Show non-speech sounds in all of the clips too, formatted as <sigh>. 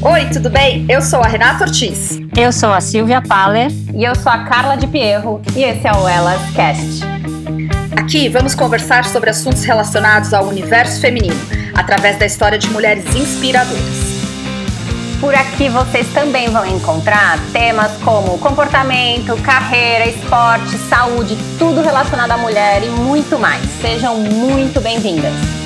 Oi, tudo bem? Eu sou a Renata Ortiz. Eu sou a Silvia Paller. E eu sou a Carla de Pierro. E esse é o Elas Cast. Aqui vamos conversar sobre assuntos relacionados ao universo feminino, através da história de mulheres inspiradoras. Por aqui vocês também vão encontrar temas como comportamento, carreira, esporte, saúde, tudo relacionado à mulher e muito mais. Sejam muito bem-vindas.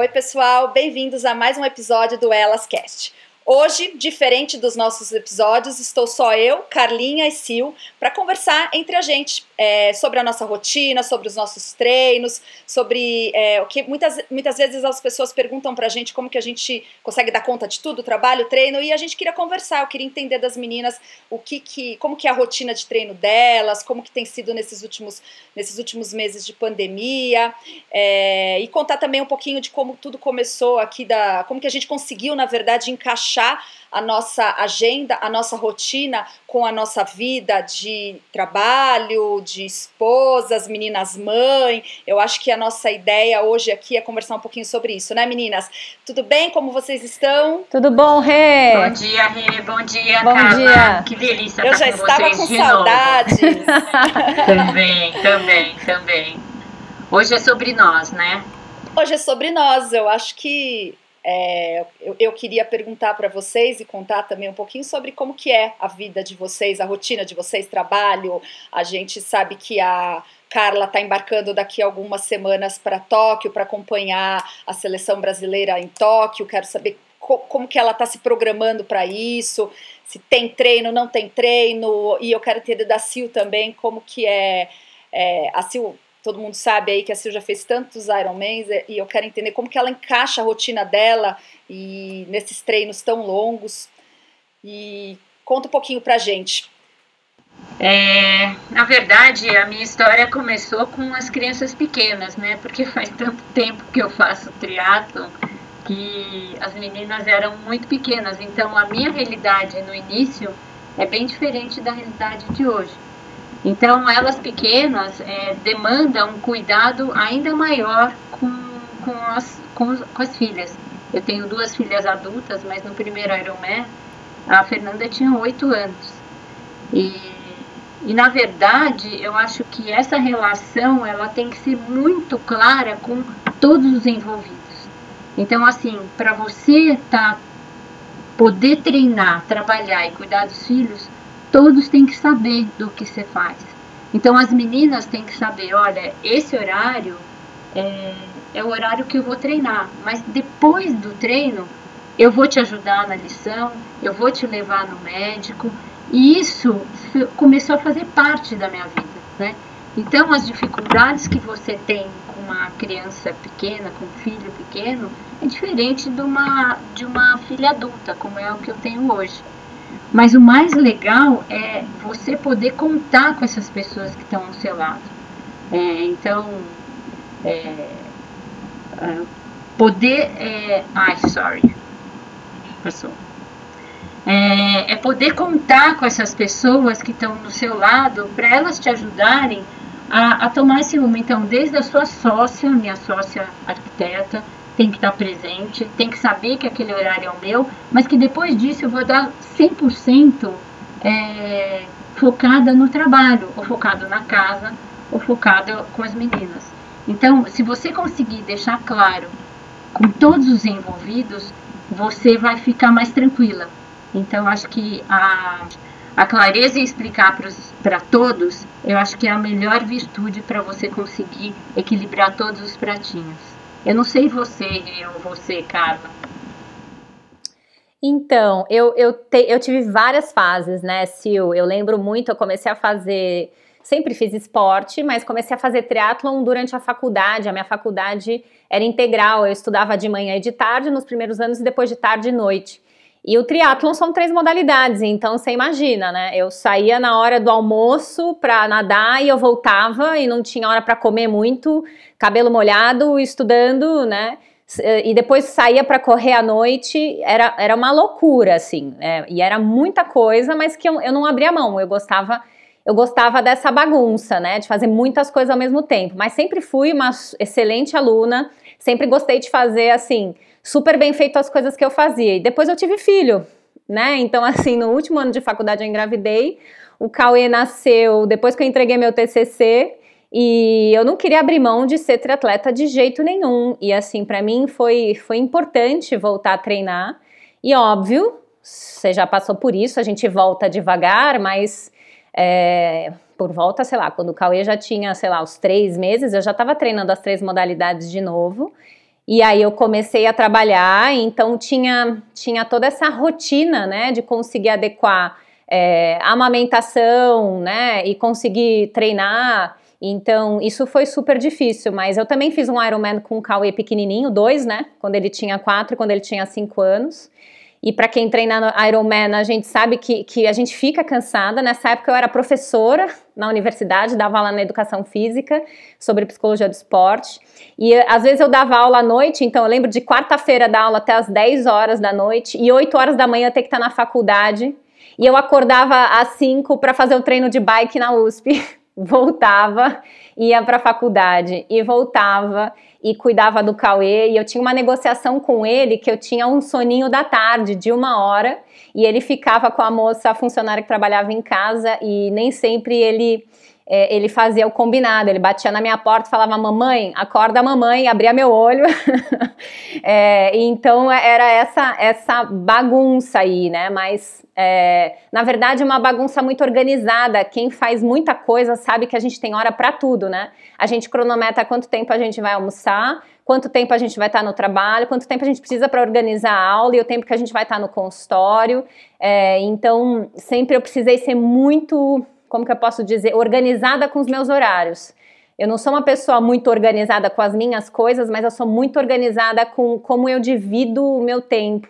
Oi, pessoal, bem-vindos a mais um episódio do Elas Cast. Hoje, diferente dos nossos episódios, estou só eu, Carlinha e Sil para conversar entre a gente é, sobre a nossa rotina, sobre os nossos treinos, sobre é, o que muitas, muitas vezes as pessoas perguntam para a gente como que a gente consegue dar conta de tudo, trabalho, treino, e a gente queria conversar, eu queria entender das meninas o que, que como que é a rotina de treino delas, como que tem sido nesses últimos, nesses últimos meses de pandemia, é, e contar também um pouquinho de como tudo começou aqui, da, como que a gente conseguiu, na verdade, encaixar a nossa agenda, a nossa rotina com a nossa vida de trabalho, de esposas, meninas mãe. Eu acho que a nossa ideia hoje aqui é conversar um pouquinho sobre isso, né, meninas? Tudo bem? Como vocês estão? Tudo bom, Rê? Bom dia, Rê. Bom dia, bom Carla. Dia. Que delícia Eu estar já com estava vocês com de saudades. <laughs> também, também, também. Hoje é sobre nós, né? Hoje é sobre nós. Eu acho que é, eu, eu, queria perguntar para vocês e contar também um pouquinho sobre como que é a vida de vocês, a rotina de vocês, trabalho. A gente sabe que a Carla está embarcando daqui algumas semanas para Tóquio para acompanhar a seleção brasileira em Tóquio. Quero saber co como que ela está se programando para isso, se tem treino, não tem treino. E eu quero entender da Sil também como que é, é a Sil todo mundo sabe aí que a Sil já fez tantos Ironmans e eu quero entender como que ela encaixa a rotina dela e nesses treinos tão longos. E conta um pouquinho pra gente. É, na verdade, a minha história começou com as crianças pequenas, né? Porque faz tanto tempo que eu faço triatlo que as meninas eram muito pequenas. Então, a minha realidade no início é bem diferente da realidade de hoje. Então, elas pequenas é, demandam um cuidado ainda maior com, com, as, com, com, as filhas. Eu tenho duas filhas adultas, mas no primeiro Ironman, a Fernanda tinha oito anos. E, e, na verdade, eu acho que essa relação ela tem que ser muito clara com todos os envolvidos. Então, assim, para você tá, poder treinar, trabalhar e cuidar dos filhos, todos têm que saber do que você faz. Então as meninas têm que saber, olha, esse horário é, é, o horário que eu vou treinar, mas depois do treino eu vou te ajudar na lição, eu vou te levar no médico, e isso começou a fazer parte da minha vida, né? Então as dificuldades que você tem com uma criança pequena, com um filho pequeno, é diferente de uma, de uma filha adulta, como é o que eu tenho hoje. Mas o mais legal é você poder contar com essas pessoas que estão ao seu lado. É, então, é, é, poder. É, ai, sorry. Passou. É, é, poder contar com essas pessoas que estão do seu lado para elas te ajudarem a, a, tomar esse rumo. Então, desde a sua sócia, minha sócia arquiteta, tem que estar presente, tem que saber que aquele horário é o meu, mas que depois disso eu vou dar 100% é, focada no trabalho, ou focado na casa, ou focada com as meninas. Então, se você conseguir deixar claro com todos os envolvidos, você vai ficar mais tranquila. Então, acho que a, a clareza em explicar para todos, eu acho que é a melhor virtude para você conseguir equilibrar todos os pratinhos. Eu não sei você, ou você, Carla. Então, eu, eu, te, eu tive várias fases, né, Sil? Eu lembro muito, eu comecei a fazer. Sempre fiz esporte, mas comecei a fazer triatlon durante a faculdade. A minha faculdade era integral, eu estudava de manhã e de tarde nos primeiros anos e depois de tarde e noite. E o triatlon são três modalidades, então você imagina, né? Eu saía na hora do almoço para nadar e eu voltava e não tinha hora para comer muito, cabelo molhado, estudando, né? E depois saía para correr à noite, era, era uma loucura, assim, né? e era muita coisa, mas que eu, eu não abria mão, eu gostava eu gostava dessa bagunça, né, de fazer muitas coisas ao mesmo tempo, mas sempre fui uma excelente aluna, sempre gostei de fazer assim, super bem feito as coisas que eu fazia. E depois eu tive filho, né? Então assim, no último ano de faculdade eu engravidei, o Cauê nasceu depois que eu entreguei meu TCC, e eu não queria abrir mão de ser triatleta de jeito nenhum. E assim, para mim foi, foi importante voltar a treinar. E óbvio, você já passou por isso, a gente volta devagar, mas é, por volta, sei lá, quando o Cauê já tinha, sei lá, os três meses, eu já estava treinando as três modalidades de novo. E aí eu comecei a trabalhar, então tinha, tinha toda essa rotina, né, de conseguir adequar é, amamentação, né, e conseguir treinar então, isso foi super difícil, mas eu também fiz um Ironman com o Cauê pequenininho, dois, né? Quando ele tinha quatro e quando ele tinha cinco anos. E para quem treina Ironman, a gente sabe que, que a gente fica cansada. Nessa época eu era professora na universidade, dava aula na educação física sobre psicologia do esporte. E às vezes eu dava aula à noite, então eu lembro de quarta-feira dar aula até as 10 horas da noite e 8 horas da manhã ter que estar na faculdade. E eu acordava às 5 para fazer o treino de bike na USP. <laughs> voltava, ia para a faculdade e voltava e cuidava do Cauê. E eu tinha uma negociação com ele que eu tinha um soninho da tarde de uma hora e ele ficava com a moça, a funcionária que trabalhava em casa e nem sempre ele é, ele fazia o combinado, ele batia na minha porta e falava, mamãe, acorda mamãe, abria meu olho. <laughs> é, então era essa, essa bagunça aí, né? Mas é, na verdade, uma bagunça muito organizada. Quem faz muita coisa sabe que a gente tem hora para tudo, né? A gente cronometra quanto tempo a gente vai almoçar, quanto tempo a gente vai estar no trabalho, quanto tempo a gente precisa para organizar a aula e o tempo que a gente vai estar no consultório. É, então, sempre eu precisei ser muito como que eu posso dizer, organizada com os meus horários. Eu não sou uma pessoa muito organizada com as minhas coisas, mas eu sou muito organizada com como eu divido o meu tempo.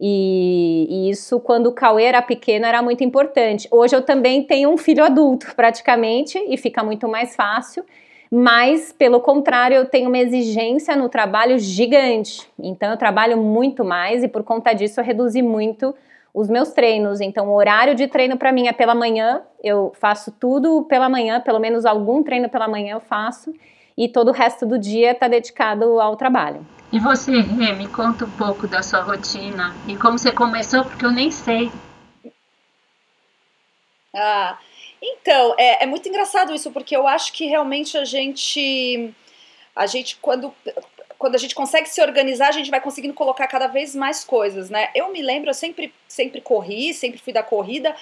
E, e, isso, quando o Cauê era pequeno, era muito importante. Hoje eu também tenho um filho adulto, <laughs> praticamente, e fica muito mais fácil. Mas, pelo contrário, eu tenho uma exigência no trabalho gigante. Então, eu trabalho muito mais e, por conta disso, eu reduzi muito os meus treinos. Então, o horário de treino para mim é pela manhã. Eu faço tudo pela manhã, pelo menos algum treino pela manhã eu faço. E todo o resto do dia está dedicado ao trabalho. E você, Rê, me conta um pouco da sua rotina e como você começou, porque eu nem sei. Ah, então, é, é muito engraçado isso, porque eu acho que realmente a gente a gente quando quando a gente consegue se organizar, a gente vai conseguindo colocar cada vez mais coisas, né? Eu me lembro, eu sempre, sempre corri, sempre fui da corrida,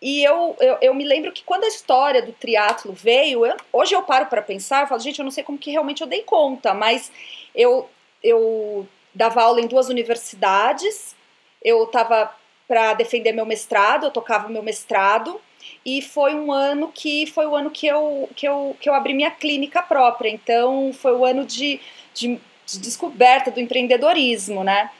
e eu, eu, eu me lembro que quando a história do triatlo veio, eu, hoje eu paro para pensar, eu falo, gente, eu não sei como que realmente eu dei conta, mas eu, eu dava aula em duas universidades, eu estava para defender meu mestrado, eu tocava meu mestrado, e foi um ano que foi o ano que eu, que eu, que eu abri minha clínica própria, então foi o ano de, de de descoberta do empreendedorismo, né?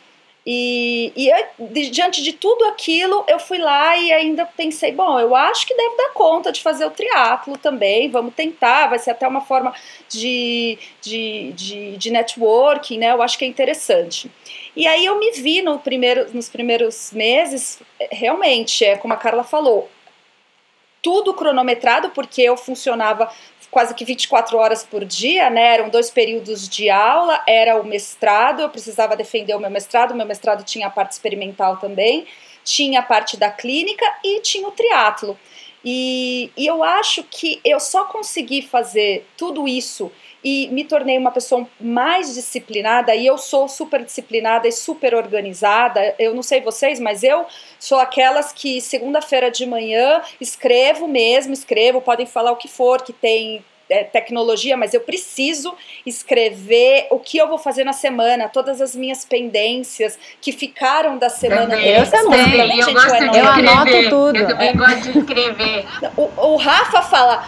E, e eu, de, diante de tudo aquilo, eu fui lá e ainda pensei, bom, eu acho que deve dar conta de fazer o triatlo também, vamos tentar, vai ser até uma forma de, de, de, de networking, né? Eu acho que é interessante. E aí eu me vi no primeiro, nos primeiros meses, realmente, é como a Carla falou, tudo cronometrado, porque eu funcionava quase que 24 horas por dia, né? Eram dois períodos de aula, era o mestrado, eu precisava defender o meu mestrado, o meu mestrado tinha a parte experimental também, tinha a parte da clínica e tinha o triatlo. E, e eu acho que eu só consegui fazer tudo isso e me tornei uma pessoa mais disciplinada e eu sou super disciplinada e super organizada. Eu não sei vocês, mas eu sou aquelas que segunda-feira de manhã escrevo mesmo, escrevo, podem falar o que for, que tem é, tecnologia, mas eu preciso escrever o que eu vou fazer na semana, todas as minhas pendências que ficaram da semana. Também, eu também, eu, gosto de eu anoto tudo. Eu também é. gosto de escrever. O, o Rafa fala,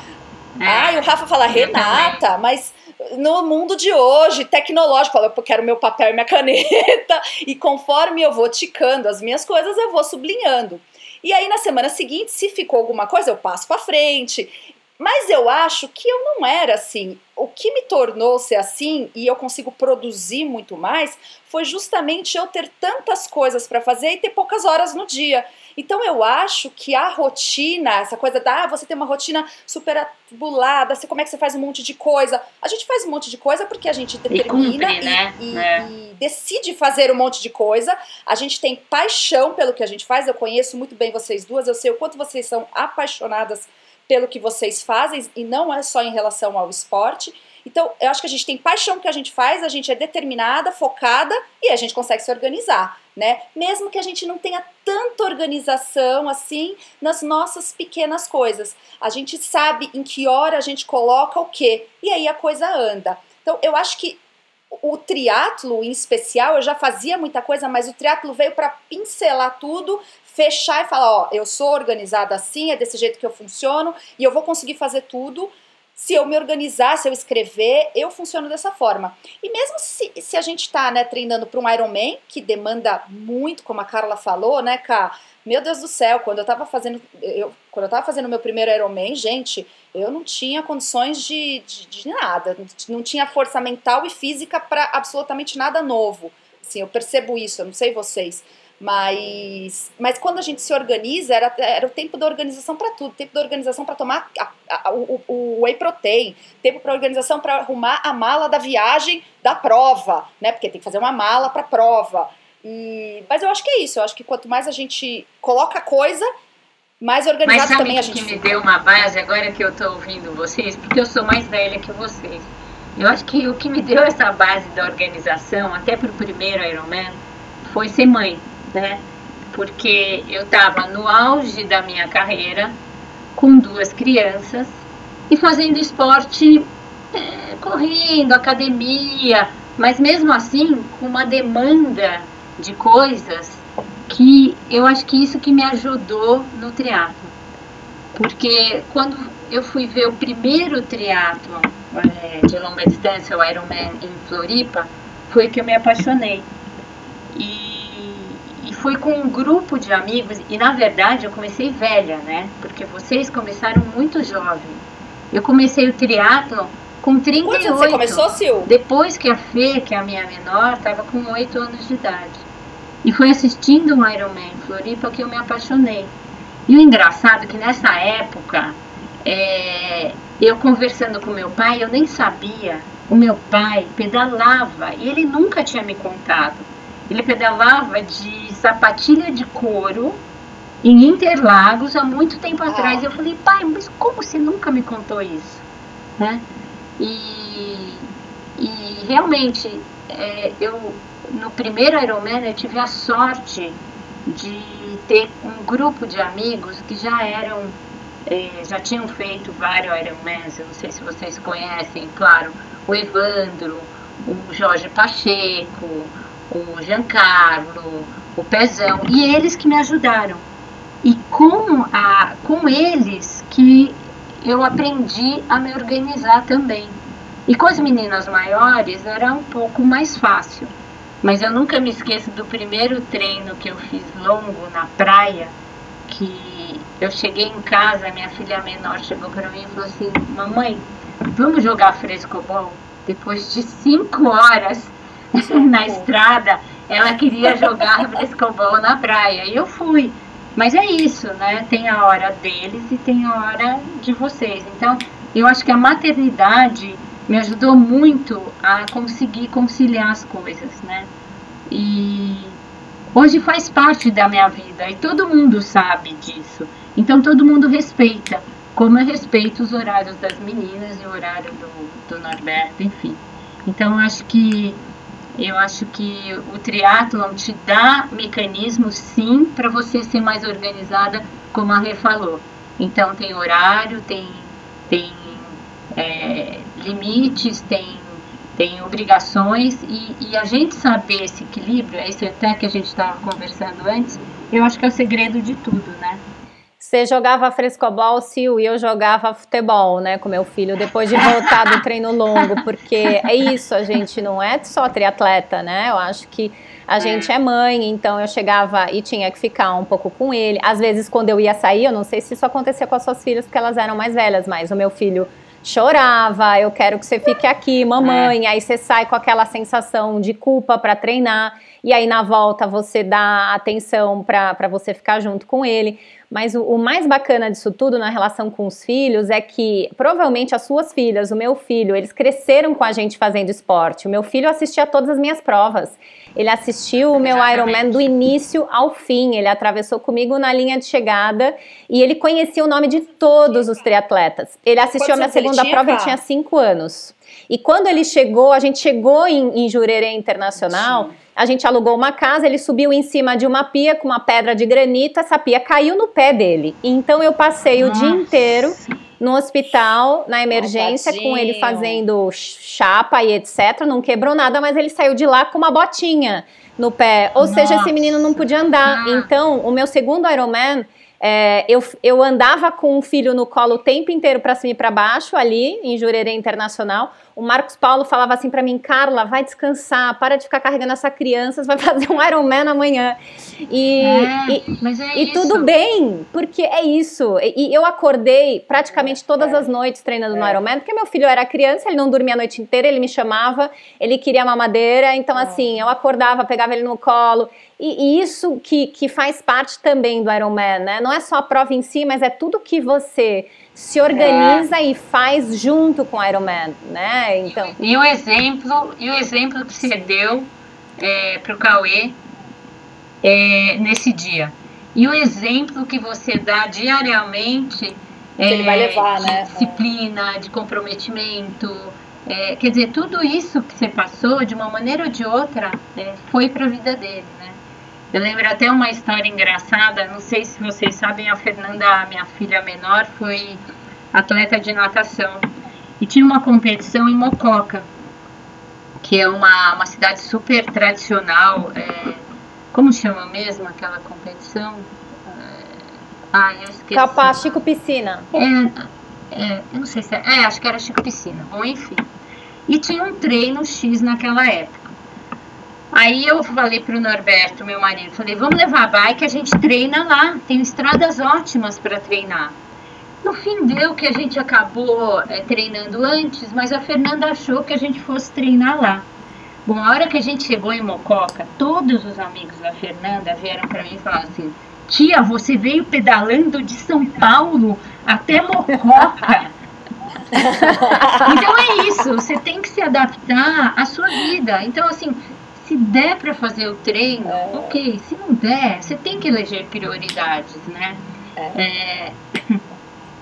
é, ai, o Rafa fala, Renata, mas no mundo de hoje, tecnológico, eu quero meu papel e minha <laughs> caneta, e conforme eu vou ticando as minhas coisas, eu vou sublinhando. E aí na semana seguinte, se ficou alguma coisa, eu passo para frente. Mas eu acho que eu não era assim. O que me tornou ser assim e eu consigo produzir muito mais foi justamente eu ter tantas coisas para fazer e ter poucas horas no dia. Então eu acho que a rotina, essa coisa da ah, você tem uma rotina super atribulada, você, como é que você faz um monte de coisa? A gente faz um monte de coisa porque a gente determina e, cumpre, né? e, é. e decide fazer um monte de coisa. A gente tem paixão pelo que a gente faz. Eu conheço muito bem vocês duas, eu sei o quanto vocês são apaixonadas pelo que vocês fazem e não é só em relação ao esporte. Então, eu acho que a gente tem paixão que a gente faz, a gente é determinada, focada e a gente consegue se organizar, né? Mesmo que a gente não tenha tanta organização assim nas nossas pequenas coisas. A gente sabe em que hora a gente coloca o quê e aí a coisa anda. Então, eu acho que o triatlo em especial, eu já fazia muita coisa, mas o triatlo veio para pincelar tudo, fechar e falar, ó, eu sou organizada assim, é desse jeito que eu funciono e eu vou conseguir fazer tudo se eu me organizar, se eu escrever, eu funciono dessa forma. E mesmo se, se a gente está né, treinando para um Ironman, que demanda muito, como a Carla falou, né, Cá? Meu Deus do céu, quando eu estava fazendo, eu, quando eu fazendo meu primeiro Ironman, gente, eu não tinha condições de, de, de nada, não tinha força mental e física para absolutamente nada novo. Assim, eu percebo isso, eu não sei vocês. Mas, mas quando a gente se organiza, era, era o tempo da organização para tudo, tempo da organização para tomar a, a, o, o whey protein, tempo para organização para arrumar a mala da viagem da prova, né? Porque tem que fazer uma mala para prova. E, mas eu acho que é isso, eu acho que quanto mais a gente coloca coisa, mais organizado mas também a gente que me deu uma base agora que eu estou ouvindo vocês, porque eu sou mais velha que vocês. Eu acho que o que me deu essa base da organização, até para o primeiro Ironman, foi ser mãe né? Porque eu estava no auge da minha carreira, com duas crianças e fazendo esporte, é, correndo, academia, mas mesmo assim com uma demanda de coisas que eu acho que isso que me ajudou no triatlo. Porque quando eu fui ver o primeiro triatlo é, de longa distância, o Ironman em Floripa, foi que eu me apaixonei. E fui com um grupo de amigos e na verdade eu comecei velha, né? Porque vocês começaram muito jovem. Eu comecei o triatlo com 38. Quando você começou, Sil? Depois que a Fê, que é a minha menor, estava com 8 anos de idade. E foi assistindo um Ironman em Floripa que eu me apaixonei. E o engraçado é que nessa época, é, eu conversando com meu pai, eu nem sabia. O meu pai pedalava e ele nunca tinha me contado ele pedalava de sapatilha de couro em Interlagos há muito tempo atrás. Eu falei, pai, mas como você nunca me contou isso? Né? E, e realmente, é, eu no primeiro Ironman eu tive a sorte de ter um grupo de amigos que já eram, é, já tinham feito vários Ironmans, eu não sei se vocês conhecem, claro, o Evandro, o Jorge Pacheco, o Giancarlo, o Pezão, e eles que me ajudaram. E com, a, com eles que eu aprendi a me organizar também. E com as meninas maiores era um pouco mais fácil. Mas eu nunca me esqueço do primeiro treino que eu fiz longo na praia, que eu cheguei em casa, minha filha menor chegou para mim e falou assim, mamãe, vamos jogar frescobol? Depois de cinco horas <laughs> na estrada, ela queria jogar <laughs> frescobol na praia. E eu fui. Mas é isso, né? Tem a hora deles e tem a hora de vocês. Então, eu acho que a maternidade me ajudou muito a conseguir conciliar as coisas, né? E hoje faz parte da minha vida e todo mundo sabe disso. Então todo mundo respeita, como eu respeito os horários das meninas e o horário do, do Norberto, enfim. Então acho que eu acho que o triatlon te dá mecanismos, sim, para você ser mais organizada, como a Rê falou. Então, tem horário, tem, tem é, limites, tem, tem obrigações, e, e, a gente saber esse equilíbrio, é isso até que a gente estava conversando antes, eu acho que é o segredo de tudo, né? Você jogava frescobol, Sil, e eu jogava futebol, né, com meu filho, depois de voltar do treino longo, porque é isso, a gente não é só triatleta, né? Eu acho que a gente é mãe, então eu chegava e tinha que ficar um pouco com ele. Às vezes, quando eu ia sair, eu não sei se isso acontecia com as suas filhas, porque elas eram mais velhas, mas o meu filho chorava, eu quero que você fique aqui, mamãe. É. Aí você sai com aquela sensação de culpa para treinar, e aí na volta você dá atenção para você ficar junto com ele. Mas o, o, mais bacana disso tudo na relação com os filhos é que provavelmente as suas filhas, o meu filho, eles cresceram com a gente fazendo esporte. O meu filho assistia todas as minhas provas. Ele assistiu o meu. Ironman do início ao fim. Ele atravessou comigo na linha de chegada e ele conhecia o nome de todos os triatletas. Ele assistiu a minha segunda prova e tinha cinco anos. E quando ele chegou, a gente chegou em, em Jurerê Internacional. Sim. A gente alugou uma casa, ele subiu em cima de uma pia com uma pedra de granito, essa pia caiu no pé dele. Então eu passei Nossa. o dia inteiro no hospital, na emergência, com ele fazendo chapa e etc. Não quebrou nada, mas ele saiu de lá com uma botinha no pé. Ou Nossa. seja, esse menino não podia andar. Então, o meu segundo Ironman, é, eu, eu andava com um filho no colo o tempo inteiro para cima e para baixo, ali em Jurerê Internacional. O Marcos Paulo falava assim para mim, Carla, vai descansar, para de ficar carregando essa criança, você vai <laughs> fazer um Ironman amanhã. E, é, e, é e tudo bem, porque é isso. E, e eu acordei praticamente todas é. as noites treinando no é. Ironman, porque meu filho era criança, ele não dormia a noite inteira, ele me chamava, ele queria mamadeira, então é. assim, eu acordava, pegava ele no colo. E, e, isso que, que faz parte também do Ironman, né? Não é só a prova em si, mas é tudo que você se organiza é. e faz junto com o Ironman, né? Então. E o exemplo, e o exemplo que você deu é, para o Cauê é, nesse dia. E o exemplo que você dá diariamente que ele vai levar, de né? disciplina, de comprometimento. É, quer dizer, tudo isso que você passou, de uma maneira ou de outra, é, foi para a vida dele, né? Eu lembro até uma história engraçada, não sei se vocês sabem, a Fernanda, minha filha menor, foi atleta de natação. E tinha uma competição em Mococa, que é uma, uma cidade super tradicional. É, como chama mesmo aquela competição? Ah, eu esqueci. Capaz Chico Piscina. É, é, eu não sei se é, é, acho que era Chico Piscina. Bom, enfim. E tinha um treino X naquela época. Aí eu falei pro Norberto, meu marido, falei, vamos levar a bike, a gente treina lá, tem estradas ótimas para treinar. No fim deu que a gente acabou é, treinando antes, mas a Fernanda achou que a gente fosse treinar lá. Bom, a hora que a gente chegou em Mococa, todos os amigos da Fernanda vieram para mim e falaram assim: Tia, você veio pedalando de São Paulo até Mococa. <laughs> então é isso, você tem que se adaptar à sua vida. Então, assim, se der para fazer o treino, é. ok. Se não der, você tem que eleger prioridades, né? É. É...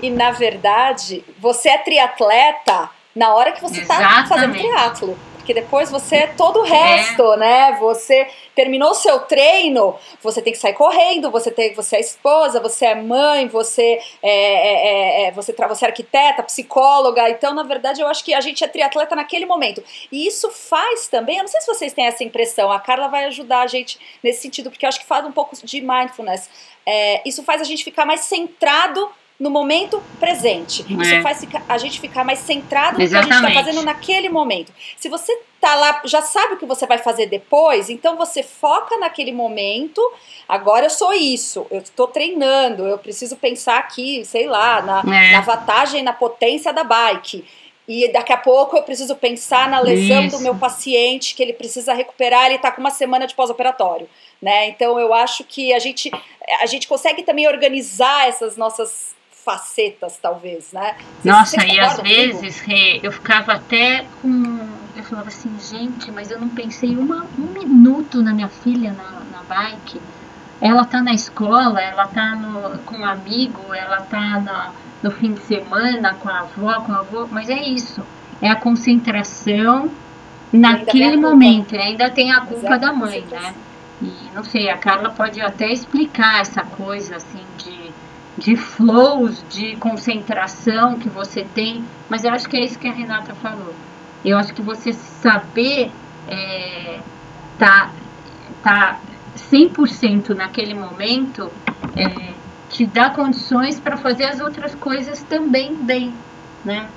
E na verdade, você é triatleta na hora que você está fazendo triatlo porque depois você é todo o resto, é. né? Você terminou o seu treino, você tem que sair correndo, você tem, você é esposa, você é mãe, você é, é, é, é você, você é arquiteta, psicóloga. Então, na verdade, eu acho que a gente é triatleta naquele momento. E isso faz também, eu não sei se vocês têm essa impressão, a Carla vai ajudar a gente nesse sentido, porque eu acho que faz um pouco de mindfulness. É, isso faz a gente ficar mais centrado no momento presente. É. Isso faz a gente ficar mais centrado no Exatamente. que a gente está fazendo naquele momento. Se você tá lá, já sabe o que você vai fazer depois, então você foca naquele momento. Agora eu sou isso, eu estou treinando, eu preciso pensar aqui, sei lá, na, é. na vantagem, na potência da bike. E daqui a pouco eu preciso pensar na lesão Isso. do meu paciente, que ele precisa recuperar, ele está com uma semana de pós-operatório. Né? Então eu acho que a gente, a gente consegue também organizar essas nossas facetas, talvez, né? Nossa, e às vezes Rê, eu ficava até com. Eu falava assim, gente, mas eu não pensei uma, um minuto na minha filha na, na bike. Ela tá na escola, ela tá no, com um amigo, ela tá na, no fim de semana com a avó, com a avô, mas é isso. É a concentração naquele momento. Ainda tem a culpa da mãe, né? E não sei, a Carla pode até explicar essa coisa assim de flows de concentração que você tem, mas eu acho que é isso que a Renata falou. Eu acho que você saber é, tá, tá 100% naquele momento é, te dá condições para fazer as outras coisas também bem, né?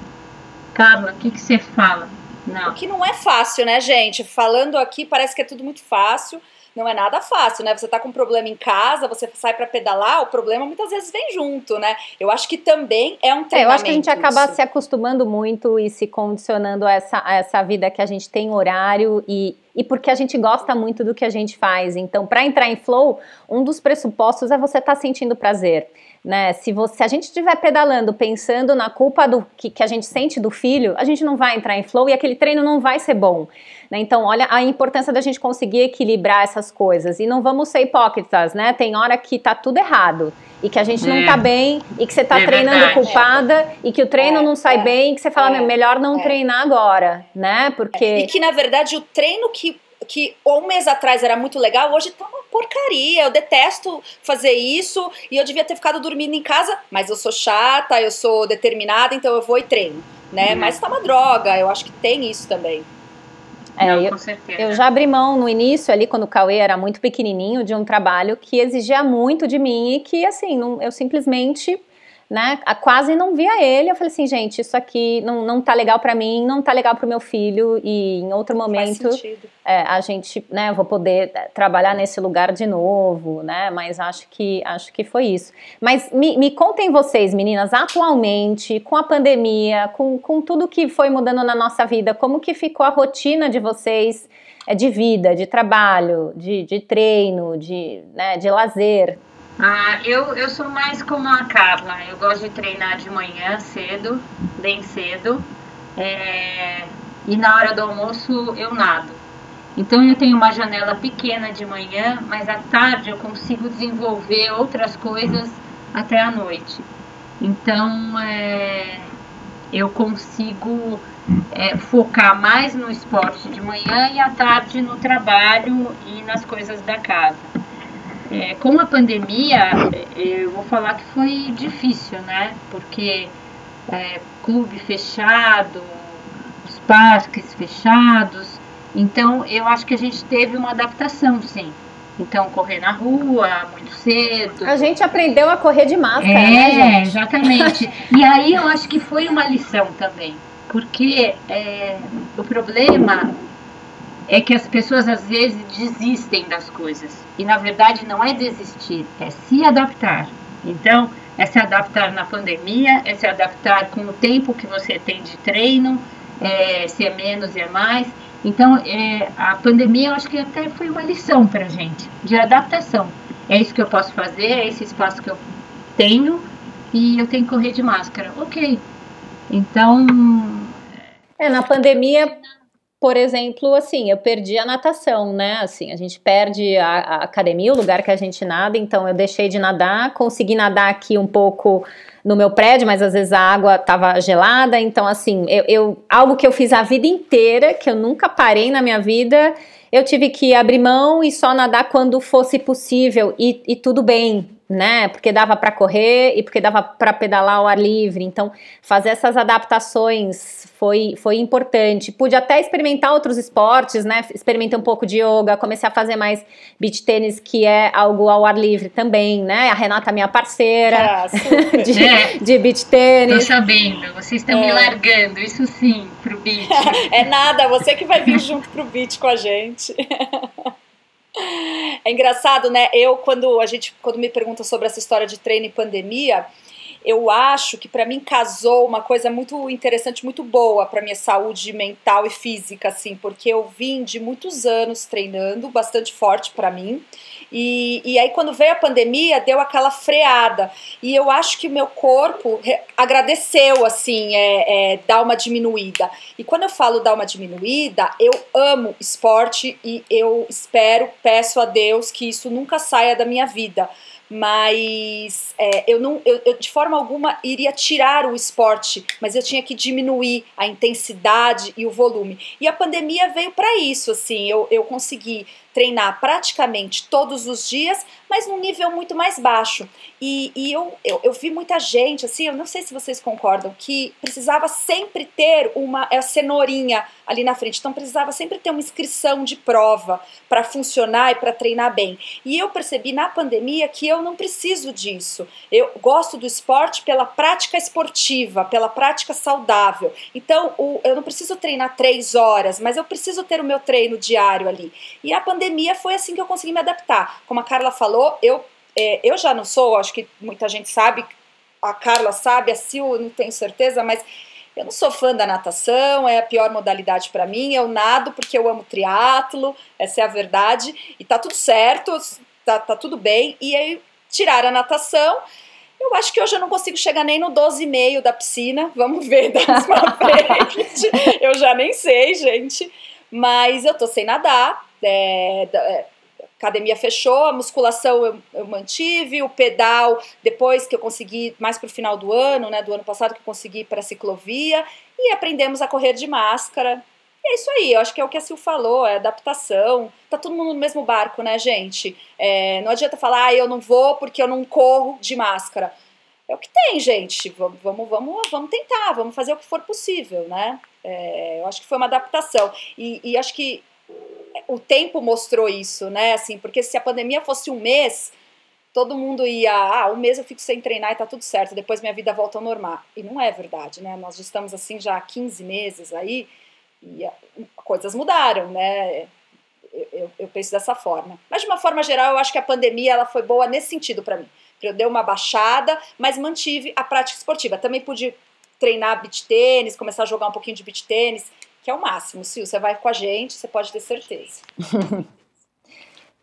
Carla, o que, que você fala? Não. O que não é fácil, né, gente? Falando aqui parece que é tudo muito fácil não é nada fácil, né? Você tá com um problema em casa, você sai para pedalar, o problema muitas vezes vem junto, né? Eu acho que também é um treinamento. É, eu acho que a gente acaba isso. se acostumando muito e se condicionando a essa, a essa vida que a gente tem horário e, e porque a gente gosta muito do que a gente faz. Então, para entrar em flow, um dos pressupostos é você estar tá sentindo prazer né? Se, você, se a gente estiver pedalando pensando na culpa do que, que a gente sente do filho, a gente não vai entrar em flow e aquele treino não vai ser bom. Né? Então, olha a importância da gente conseguir equilibrar essas coisas. E não vamos ser hipócritas, né? Tem hora que tá tudo errado e que a gente é. não tá bem e que você tá é treinando verdade. culpada é. e que o treino é, não sai é. bem e que você fala, é. melhor não treinar agora, né? Porque. E que na verdade o treino que que um mês atrás era muito legal, hoje tá uma porcaria. Eu detesto fazer isso e eu devia ter ficado dormindo em casa, mas eu sou chata, eu sou determinada, então eu vou e treino, né? Uhum. Mas tá uma droga, eu acho que tem isso também. É, Não, eu, eu, já abri mão no início ali, quando o Cauê era muito pequenininho, de um trabalho que exigia muito de mim e que, assim, não, eu simplesmente né? Quase não via ele. Eu falei assim, gente, isso aqui não, não tá legal para mim, não tá legal pro meu filho. E em outro momento é, a gente, né, vou poder é, trabalhar nesse lugar de novo, né? Mas acho que acho que foi isso. Mas me, me contem vocês, meninas, atualmente, com a pandemia, com, com tudo que foi mudando na nossa vida, como que ficou a rotina de vocês? É, de vida, de trabalho, de, de treino, de, né, de lazer. Ah, eu, eu sou mais como a Carla. Eu gosto de treinar de manhã cedo, bem cedo. É, e na hora do almoço eu nado. Então eu tenho uma janela pequena de manhã, mas à tarde eu consigo desenvolver outras coisas até a noite. Então é, eu consigo é, focar mais no esporte de manhã e à tarde no trabalho e nas coisas da casa. É, com a pandemia, eu vou falar que foi difícil, né? Porque é, clube fechado, os parques fechados. Então, eu acho que a gente teve uma adaptação, sim. Então, correr na rua muito cedo. A gente aprendeu a correr de máscara, é, né, gente? exatamente. e aí eu acho que foi uma lição também. Porque é, o problema é que as pessoas às vezes desistem das coisas. E na verdade não é desistir, é se adaptar. Então, é se adaptar na pandemia, é se adaptar com o tempo que você tem de treino, é, se é menos e é mais. Então, é, a pandemia eu acho que até foi uma lição para a gente, de adaptação. É isso que eu posso fazer, é esse espaço que eu tenho e eu tenho que correr de máscara. Ok. Então. É, na pandemia por exemplo, assim, eu perdi a natação, né? Assim, a gente perde a, a, academia, o lugar que a gente nada, então eu deixei de nadar, consegui nadar aqui um pouco no meu prédio, mas às vezes a água estava gelada, então assim, eu, eu, algo que eu fiz a vida inteira, que eu nunca parei na minha vida, eu tive que abrir mão e só nadar quando fosse possível e, e tudo bem, né? Porque dava para correr e porque dava para pedalar ao ar livre. Então, fazer essas adaptações foi, foi importante. Pude até experimentar outros esportes, né? Experimentei um pouco de yoga, comecei a fazer mais beach tênis, que é algo ao ar livre também, né? A Renata, minha parceira ah, <laughs> de, é. de beach tênis. Tô sabendo, vocês estão é. me largando, isso sim, pro beach. <laughs> é nada, você que vai vir junto pro beach com a gente. <laughs> É engraçado, né? Eu, quando a gente, quando me pergunta sobre essa história de treino e pandemia, eu acho que para mim casou uma coisa muito interessante, muito boa para minha saúde mental e física, assim, porque eu vim de muitos anos treinando, bastante forte para mim. E, e aí, quando veio a pandemia, deu aquela freada. E eu acho que o meu corpo agradeceu, assim, é, é, dar uma diminuída. E quando eu falo dar uma diminuída, eu amo esporte e eu espero, peço a Deus que isso nunca saia da minha vida mas é, eu não, eu, eu, de forma alguma iria tirar o esporte, mas eu tinha que diminuir a intensidade e o volume. E a pandemia veio para isso, assim, eu, eu consegui treinar praticamente todos os dias, mas num nível muito mais baixo. E, e eu, eu, eu, vi muita gente, assim, eu não sei se vocês concordam, que precisava sempre ter uma é, cenourinha ali na frente. Então precisava sempre ter uma inscrição de prova para funcionar e para treinar bem. E eu percebi na pandemia que eu não preciso disso. Eu gosto do esporte pela prática esportiva, pela prática saudável. Então o, eu não preciso treinar três horas, mas eu preciso ter o meu treino diário ali. E a pandemia foi assim que eu consegui me adaptar. Como a Carla falou, eu, é, eu já não sou, acho que muita gente sabe, a Carla sabe, a Sil, não tenho certeza, mas eu não sou fã da natação, é a pior modalidade para mim. Eu nado porque eu amo triatlo, essa é a verdade. E tá tudo certo, tá, tá tudo bem. E aí, tirar a natação, eu acho que hoje eu não consigo chegar nem no 12,5 da piscina. Vamos ver daqui pra frente. <laughs> eu já nem sei, gente. Mas eu tô sem nadar. É, é, academia fechou, a musculação eu, eu, mantive, o pedal, depois que eu consegui, mais para o final do ano, né, do ano passado, que eu consegui para a ciclovia, e aprendemos a correr de máscara. E é isso aí, eu acho que é o que a Sil falou, é adaptação. Tá todo mundo no mesmo barco, né, gente? É, não adianta falar, ah, eu não vou porque eu não corro de máscara. É o que tem, gente. Vamos, vamos, vamos, tentar, vamos fazer o que for possível, né? É, eu acho que foi uma adaptação. E, e acho que o tempo mostrou isso, né? Assim, porque se a pandemia fosse um mês, todo mundo ia, ah, um mês eu fico sem treinar e tá tudo certo, depois minha vida volta ao normal. E não é verdade, né? Nós estamos assim já há 15 meses aí e coisas mudaram, né? Eu, eu, eu, penso dessa forma. Mas de uma forma geral, eu acho que a pandemia ela foi boa nesse sentido para mim. Eu dei uma baixada, mas mantive a prática esportiva. Também pude treinar beach tênis, começar a jogar um pouquinho de beach tênis que é o máximo. Se você vai com a gente, você pode ter certeza. <laughs>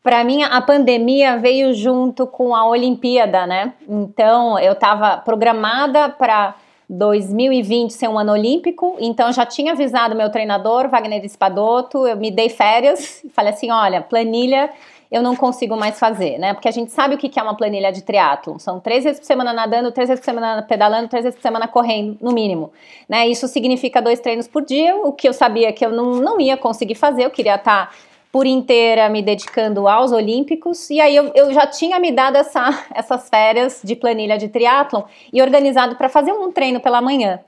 Para mim, a pandemia veio junto com a Olimpíada, né? Então, eu estava programada para 2020 ser um ano olímpico, então já tinha avisado meu treinador, Wagner Espadoto, eu me dei férias e falei assim: olha, planilha eu não consigo mais fazer, né? Porque a gente sabe o que é uma planilha de triatlo. São três vezes por semana nadando, três vezes por semana pedalando, três vezes por semana correndo, no mínimo. Né? Isso significa dois treinos por dia, o que eu sabia que eu não, não ia conseguir fazer, eu queria estar por inteira me dedicando aos Olímpicos, e aí eu, eu já tinha me dado essa, <laughs> essas férias de planilha de triatlon e organizado para fazer um treino pela manhã.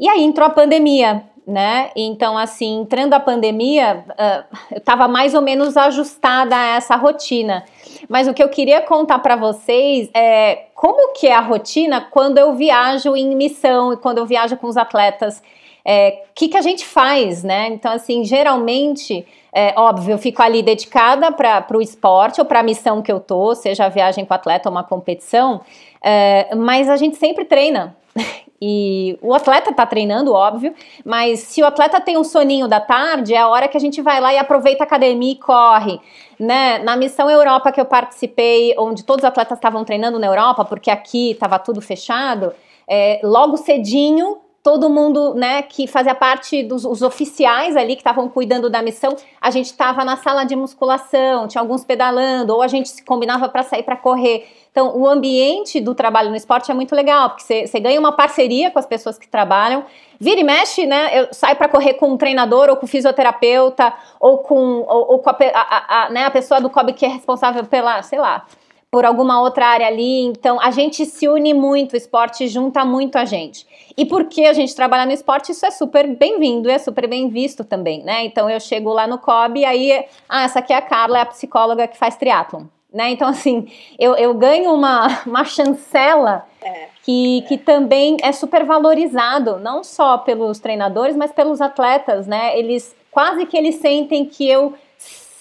E aí entrou a pandemia, né? Então, assim, entrando a pandemia, uh, eu estava mais ou menos ajustada a essa rotina. Mas o que eu queria contar para vocês é como que é a rotina quando eu viajo em missão e quando eu viajo com os atletas. É, que, que a gente faz, né? Então, assim, geralmente, é, óbvio, eu fico ali dedicada para o esporte ou para a missão que eu tô, seja a viagem com o atleta ou uma competição, é, mas a gente sempre treina. <laughs> E o atleta está treinando, óbvio, mas se o atleta tem um soninho da tarde, é a hora que a gente vai lá e aproveita a academia e corre. Né? Na missão Europa que eu participei, onde todos os atletas estavam treinando na Europa, porque aqui estava tudo fechado, é, logo cedinho todo mundo, né, que fazia parte dos os oficiais ali que estavam cuidando da missão, a gente estava na sala de musculação, tinha alguns pedalando, ou a gente se combinava para sair para correr. Então, o ambiente do trabalho no esporte é muito legal, porque você ganha uma parceria com as pessoas que trabalham. Vira e mexe, né? Eu saio para correr com um treinador, ou com um fisioterapeuta, ou com, ou, ou com a, a, a, né, a pessoa do COB que é responsável pela, sei lá, por alguma outra área ali. Então, a gente se une muito, o esporte junta muito a gente. E porque a gente trabalha no esporte, isso é super bem-vindo, é super bem visto também, né? Então, eu chego lá no COB e aí, ah, essa aqui é a Carla, é a psicóloga que faz triatlon. Né? Então, assim, eu, eu ganho uma, <laughs> uma chancela é, que, é. que também é super valorizado, não só pelos treinadores, mas pelos atletas, né? Eles quase que eles sentem que eu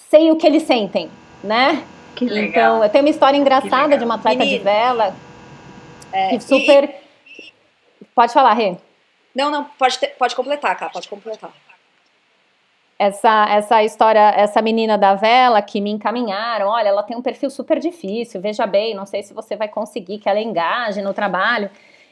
sei o que eles sentem, né? Que legal. Então, eu tenho uma história engraçada de uma atleta Menino. de vela. É, que super. E, Pode falar, Rê. Não, não, pode, ter, pode completar, cara, pode completar. Essa, essa história, essa menina da vela que me encaminharam, olha, ela tem um perfil super difícil, veja bem, não sei se você vai conseguir que ela engaje no trabalho.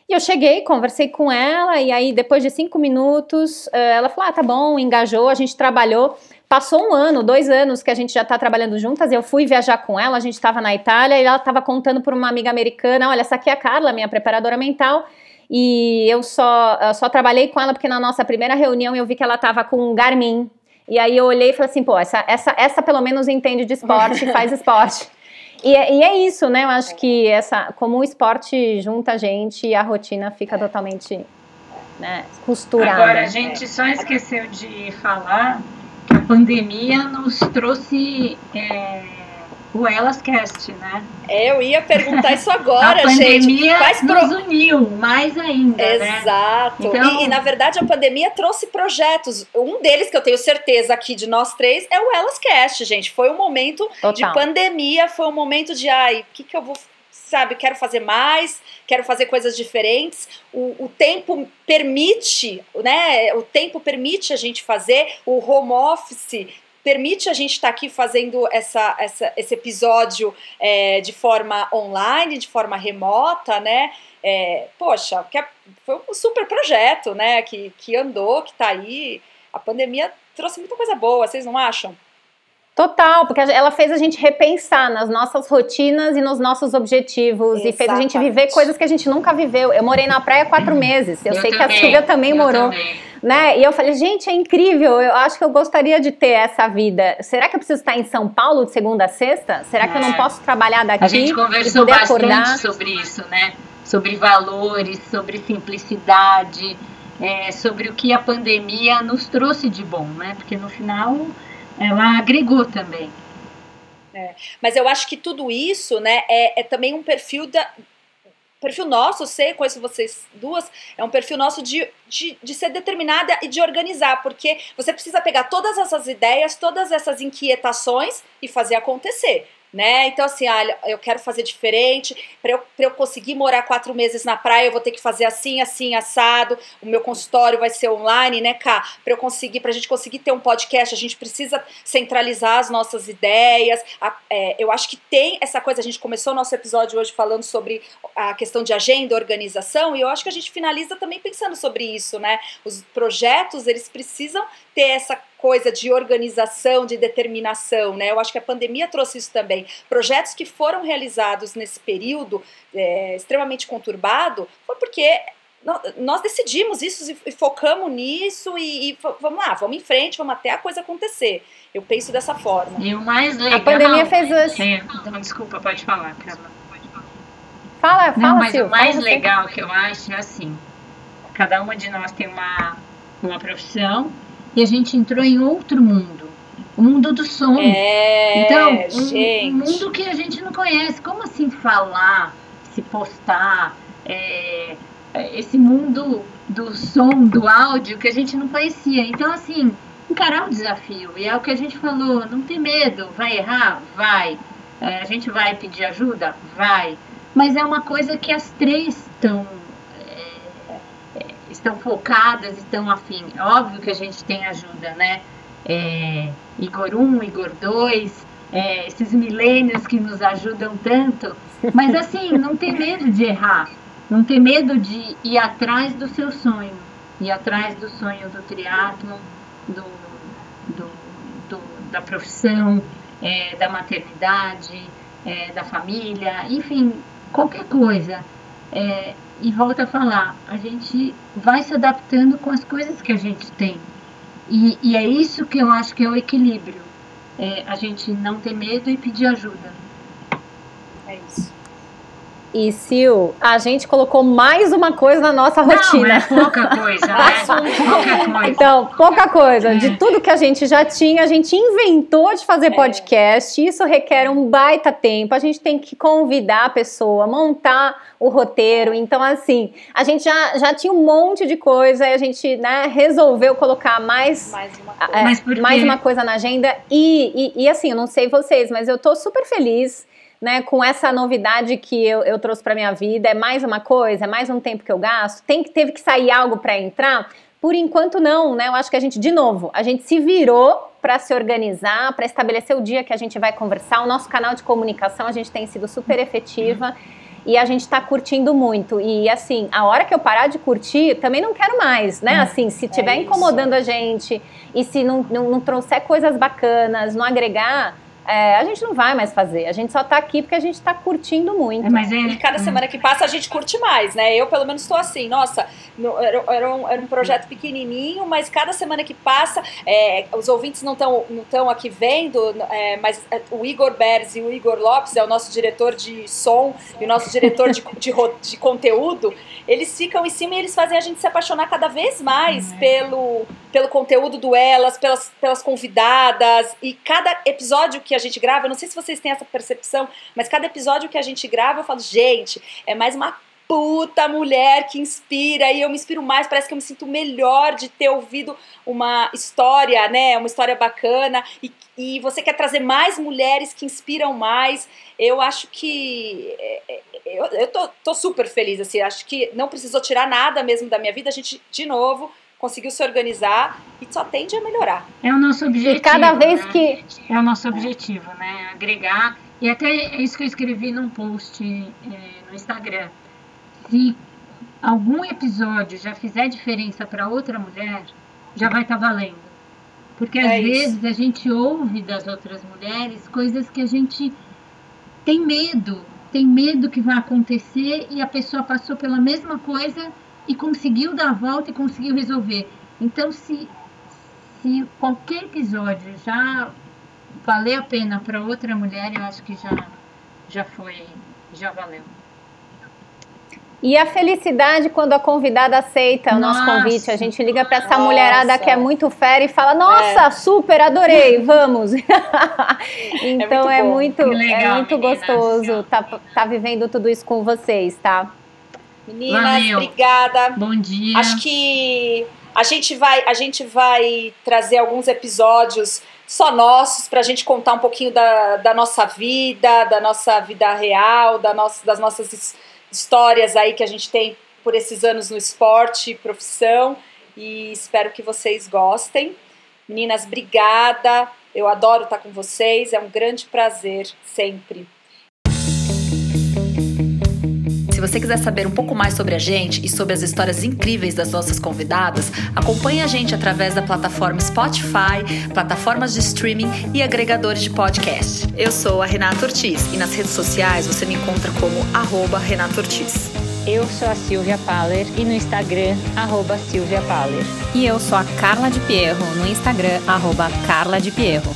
E eu cheguei, conversei com ela, e aí depois de cinco minutos, eh, ela falou: ah, tá bom, engajou, a gente trabalhou. Passou um ano, dois anos que a gente já está trabalhando juntas. Eu fui viajar com ela, a gente estava na Itália e ela estava contando para uma amiga americana: olha, essa aqui é a Carla, minha preparadora mental. E eu só, eu só trabalhei com ela porque na nossa primeira reunião eu vi que ela estava com um Garmin. E aí eu olhei e falei assim, pô, essa, essa, essa pelo menos entende de esporte, <laughs> faz esporte. E é, e é, isso, né? Eu acho que essa, como o esporte junta a gente e a rotina fica totalmente né, costurada. Agora, a gente só esqueceu de falar que a pandemia nos trouxe é, o Elascast, né? É, eu ia perguntar isso agora, <laughs> a pandemia gente. nos pro... uniu mais ainda, né? Exato. Né? Então... E, e, na verdade, a pandemia trouxe projetos. Um deles que eu tenho certeza aqui de nós três é o Elascast, gente. Foi um momento Total. de pandemia, foi um momento de, ai, o que, que eu vou sabe, quero fazer mais, quero fazer coisas diferentes. O, o, tempo permite, né? O tempo permite a gente fazer. O home office permite a gente estar tá aqui fazendo essa, essa, esse episódio é, de forma online, de forma remota, né? É, poxa, que é, foi um super projeto, né? Que, que andou, que está aí. A pandemia trouxe muita coisa boa, vocês não acham? Total, porque ela fez a gente repensar nas nossas rotinas e nos nossos objetivos Exatamente. e fez a gente viver coisas que a gente nunca viveu. Eu morei na praia quatro meses, eu, eu sei também, que a Silvia também morou. Também né? E eu falei, gente, é incrível, eu acho que eu gostaria de ter essa vida. Será que eu preciso estar em São Paulo de segunda a sexta? Será que é. eu não é. posso trabalhar daqui? A gente conversou bastante acordar? sobre isso, né? Sobre valores, sobre simplicidade, é, sobre o que a pandemia nos trouxe de bom, né? Porque no final ela agregou também. É, mas eu acho que tudo isso, né, é, é também um perfil da, perfil nosso, eu sei, conheço vocês duas, é um perfil nosso de, de, de, ser determinada e de organizar, porque você precisa pegar todas essas ideias, todas essas inquietações e fazer acontecer né? Então, assim, olha, eu quero fazer diferente. Para eu, eu conseguir morar quatro meses na praia, eu vou ter que fazer assim, assim, assado. O meu consultório vai ser online, né, Cá? Para eu conseguir, para a gente conseguir ter um podcast, a gente precisa centralizar as nossas ideias. A, é, eu acho que tem essa coisa. A gente começou o nosso episódio hoje falando sobre a questão de agenda, organização, e eu acho que a gente finaliza também pensando sobre isso, né? Os projetos, eles precisam ter essa coisa de organização, de determinação, né? Eu acho que a pandemia trouxe isso também. Projetos que foram realizados nesse período é, extremamente conturbado foi porque nós decidimos isso e focamos nisso e, e, vamos lá, vamos em frente, vamos até a coisa acontecer. Eu penso dessa forma. E o mais legal. A pandemia fez isso. É, então, desculpa, pode falar, Carla. Fala, fala, Não, mas Sil, o mais legal que eu acho é assim: cada uma de nós tem uma, uma profissão e a gente entrou em outro mundo. O mundo do sonho. É, então, um, um, mundo que a gente não conhece. Como assim falar, se postar? É, é, esse mundo do som, do áudio que a gente não conhecia. Então, assim, encarar o desafio. E é o que a gente falou, não ter medo. Vai errar? Vai. É, a gente vai pedir ajuda? Vai. Mas é uma coisa que as três estão estão focadas, estão afim. É óbvio que a gente tem ajuda, né? É, Igor 1, Igor 2, é, esses milênios que nos ajudam tanto. Mas assim, não tem medo de errar, não tem medo de ir atrás do seu sonho, ir atrás do sonho do triatlo, do, do, do, da profissão, é, da maternidade, é, da família, enfim, qualquer coisa. E volta a falar, a gente vai se adaptando com as coisas que a gente tem. E, e é isso que eu acho que é o equilíbrio. É a gente não ter medo e pedir ajuda. É isso. E Sil, a gente colocou mais uma coisa na nossa rotina. Não, é pouca coisa, né? <laughs> pouca coisa. Então, pouca coisa. De é. tudo que a gente já tinha, a gente inventou de fazer é. podcast. Isso requer um baita tempo. A gente tem que convidar a pessoa, montar o roteiro. Então, assim, a gente já, já tinha um monte de coisa e a gente né, resolveu colocar mais, mais, uma coisa. É, mais uma coisa na agenda. E, e, e assim, eu não sei vocês, mas eu tô super feliz né, com essa novidade que eu, eu trouxe para minha vida, é mais uma coisa, é mais um tempo que eu gasto, tem que teve que sair algo para entrar. Por enquanto não, né? Eu acho que a gente de novo, a gente se virou para se organizar, para estabelecer o dia que a gente vai conversar. O nosso canal de comunicação, a gente tem sido super efetiva e a gente está curtindo muito. E assim, a hora que eu parar de curtir, também não quero mais, né? Hum, assim, se estiver é incomodando a gente e se não, não, não trouxer coisas bacanas, não agregar, é, a gente não vai mais fazer. A gente só tá aqui porque a gente tá curtindo muito. É, mas é... E cada semana que passa a gente curte mais, né? Eu, pelo menos, estou assim, nossa, no, era, era, um, era, um, projeto pequenininho, mas cada semana que passa, é, os ouvintes não estão não tão aqui vendo, é, mas é, o Igor Beres e o Igor Lopes, é o nosso diretor de som e o nosso diretor de, de, de, conteúdo, eles ficam em cima e eles fazem a gente se apaixonar cada vez mais uhum. pelo, pelo conteúdo do Elas, pelas, pelas convidadas, e cada episódio que a gente grava, eu não sei se vocês têm essa percepção, mas cada episódio que a gente grava, eu falo, gente, é mais uma puta mulher que inspira e eu me inspiro mais, parece que eu me sinto melhor de ter ouvido uma história, né, uma história bacana e, e você quer trazer mais mulheres que inspiram mais, eu acho que é, é, eu, eu tô, tô super feliz, assim, acho que não precisou tirar nada mesmo da minha vida, a gente, de novo, conseguiu se organizar e só tende a melhorar. É o nosso objetivo. E cada vez né? que. É o nosso objetivo, né? Agregar. E até é isso que eu escrevi num post é, no Instagram se algum episódio já fizer diferença para outra mulher, já vai estar tá valendo. Porque é às isso. vezes a gente ouve das outras mulheres coisas que a gente tem medo, tem medo que vai acontecer e a pessoa passou pela mesma coisa e conseguiu dar a volta e conseguiu resolver. Então, se, se qualquer episódio já valer a pena para outra mulher, eu acho que já, já foi, já valeu. E a felicidade quando a convidada aceita o nosso convite. A gente liga para essa nossa. mulherada que é muito fera e fala: Nossa, é. super, adorei, vamos. <laughs> então é muito, é muito, legal, é muito gostoso estar tá, tá vivendo tudo isso com vocês, tá? Meninas, Valeu. obrigada. Bom dia. Acho que a gente vai, a gente vai trazer alguns episódios só nossos para a gente contar um pouquinho da, da nossa vida, da nossa vida real, da nossa, das nossas histórias aí que a gente tem por esses anos no esporte, profissão, e espero que vocês gostem. Meninas, obrigada. Eu adoro estar com vocês, é um grande prazer sempre. Se você quiser saber um pouco mais sobre a gente e sobre as histórias incríveis das nossas convidadas, acompanhe a gente através da plataforma Spotify, plataformas de streaming e agregadores de podcast. Eu sou a Renata Ortiz e nas redes sociais você me encontra como arroba Renata Ortiz. Eu sou a Silvia Paller e no Instagram, arroba Silvia Paller. E eu sou a Carla de Pierro, no Instagram, arroba Carla de Pierro.